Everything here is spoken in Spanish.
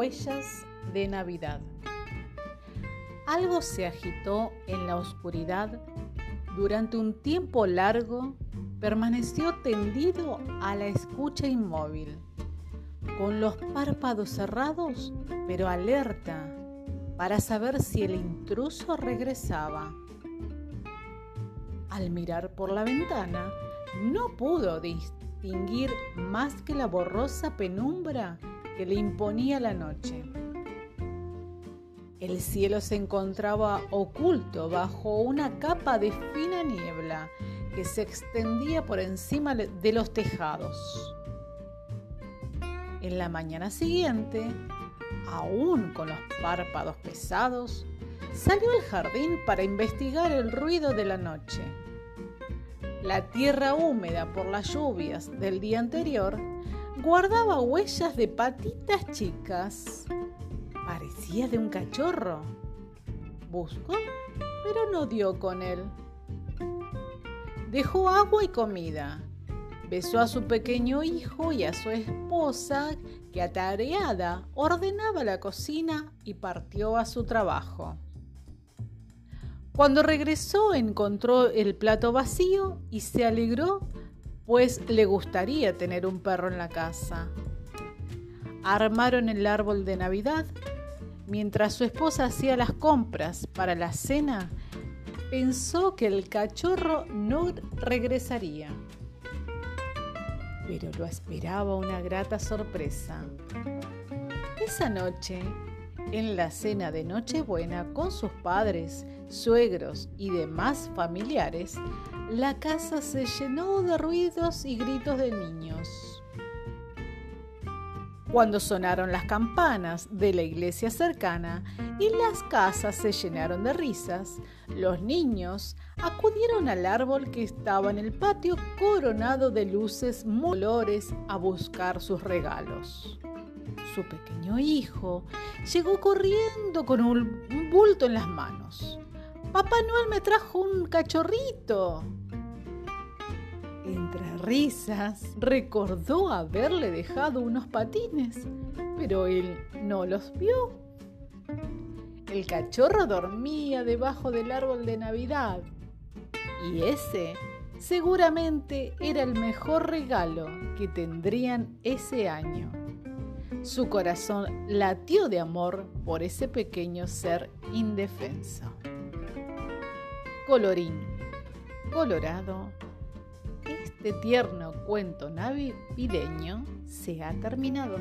Huellas de Navidad. Algo se agitó en la oscuridad. Durante un tiempo largo permaneció tendido a la escucha inmóvil, con los párpados cerrados, pero alerta para saber si el intruso regresaba. Al mirar por la ventana, no pudo distinguir más que la borrosa penumbra que le imponía la noche. El cielo se encontraba oculto bajo una capa de fina niebla que se extendía por encima de los tejados. En la mañana siguiente, aún con los párpados pesados, salió al jardín para investigar el ruido de la noche. La tierra húmeda por las lluvias del día anterior guardaba huellas de patitas chicas. Parecía de un cachorro. Buscó, pero no dio con él. Dejó agua y comida. Besó a su pequeño hijo y a su esposa, que atareada ordenaba la cocina y partió a su trabajo. Cuando regresó encontró el plato vacío y se alegró, pues le gustaría tener un perro en la casa. Armaron el árbol de Navidad. Mientras su esposa hacía las compras para la cena, pensó que el cachorro no regresaría. Pero lo esperaba una grata sorpresa. Esa noche, en la cena de Nochebuena con sus padres, suegros y demás familiares, la casa se llenó de ruidos y gritos de niños. Cuando sonaron las campanas de la iglesia cercana y las casas se llenaron de risas, los niños acudieron al árbol que estaba en el patio coronado de luces molores a buscar sus regalos. Su pequeño hijo llegó corriendo con un bulto en las manos. Papá Noel me trajo un cachorrito. Entre risas, recordó haberle dejado unos patines, pero él no los vio. El cachorro dormía debajo del árbol de Navidad y ese seguramente era el mejor regalo que tendrían ese año. Su corazón latió de amor por ese pequeño ser indefenso. Colorín colorado, este tierno cuento navideño se ha terminado.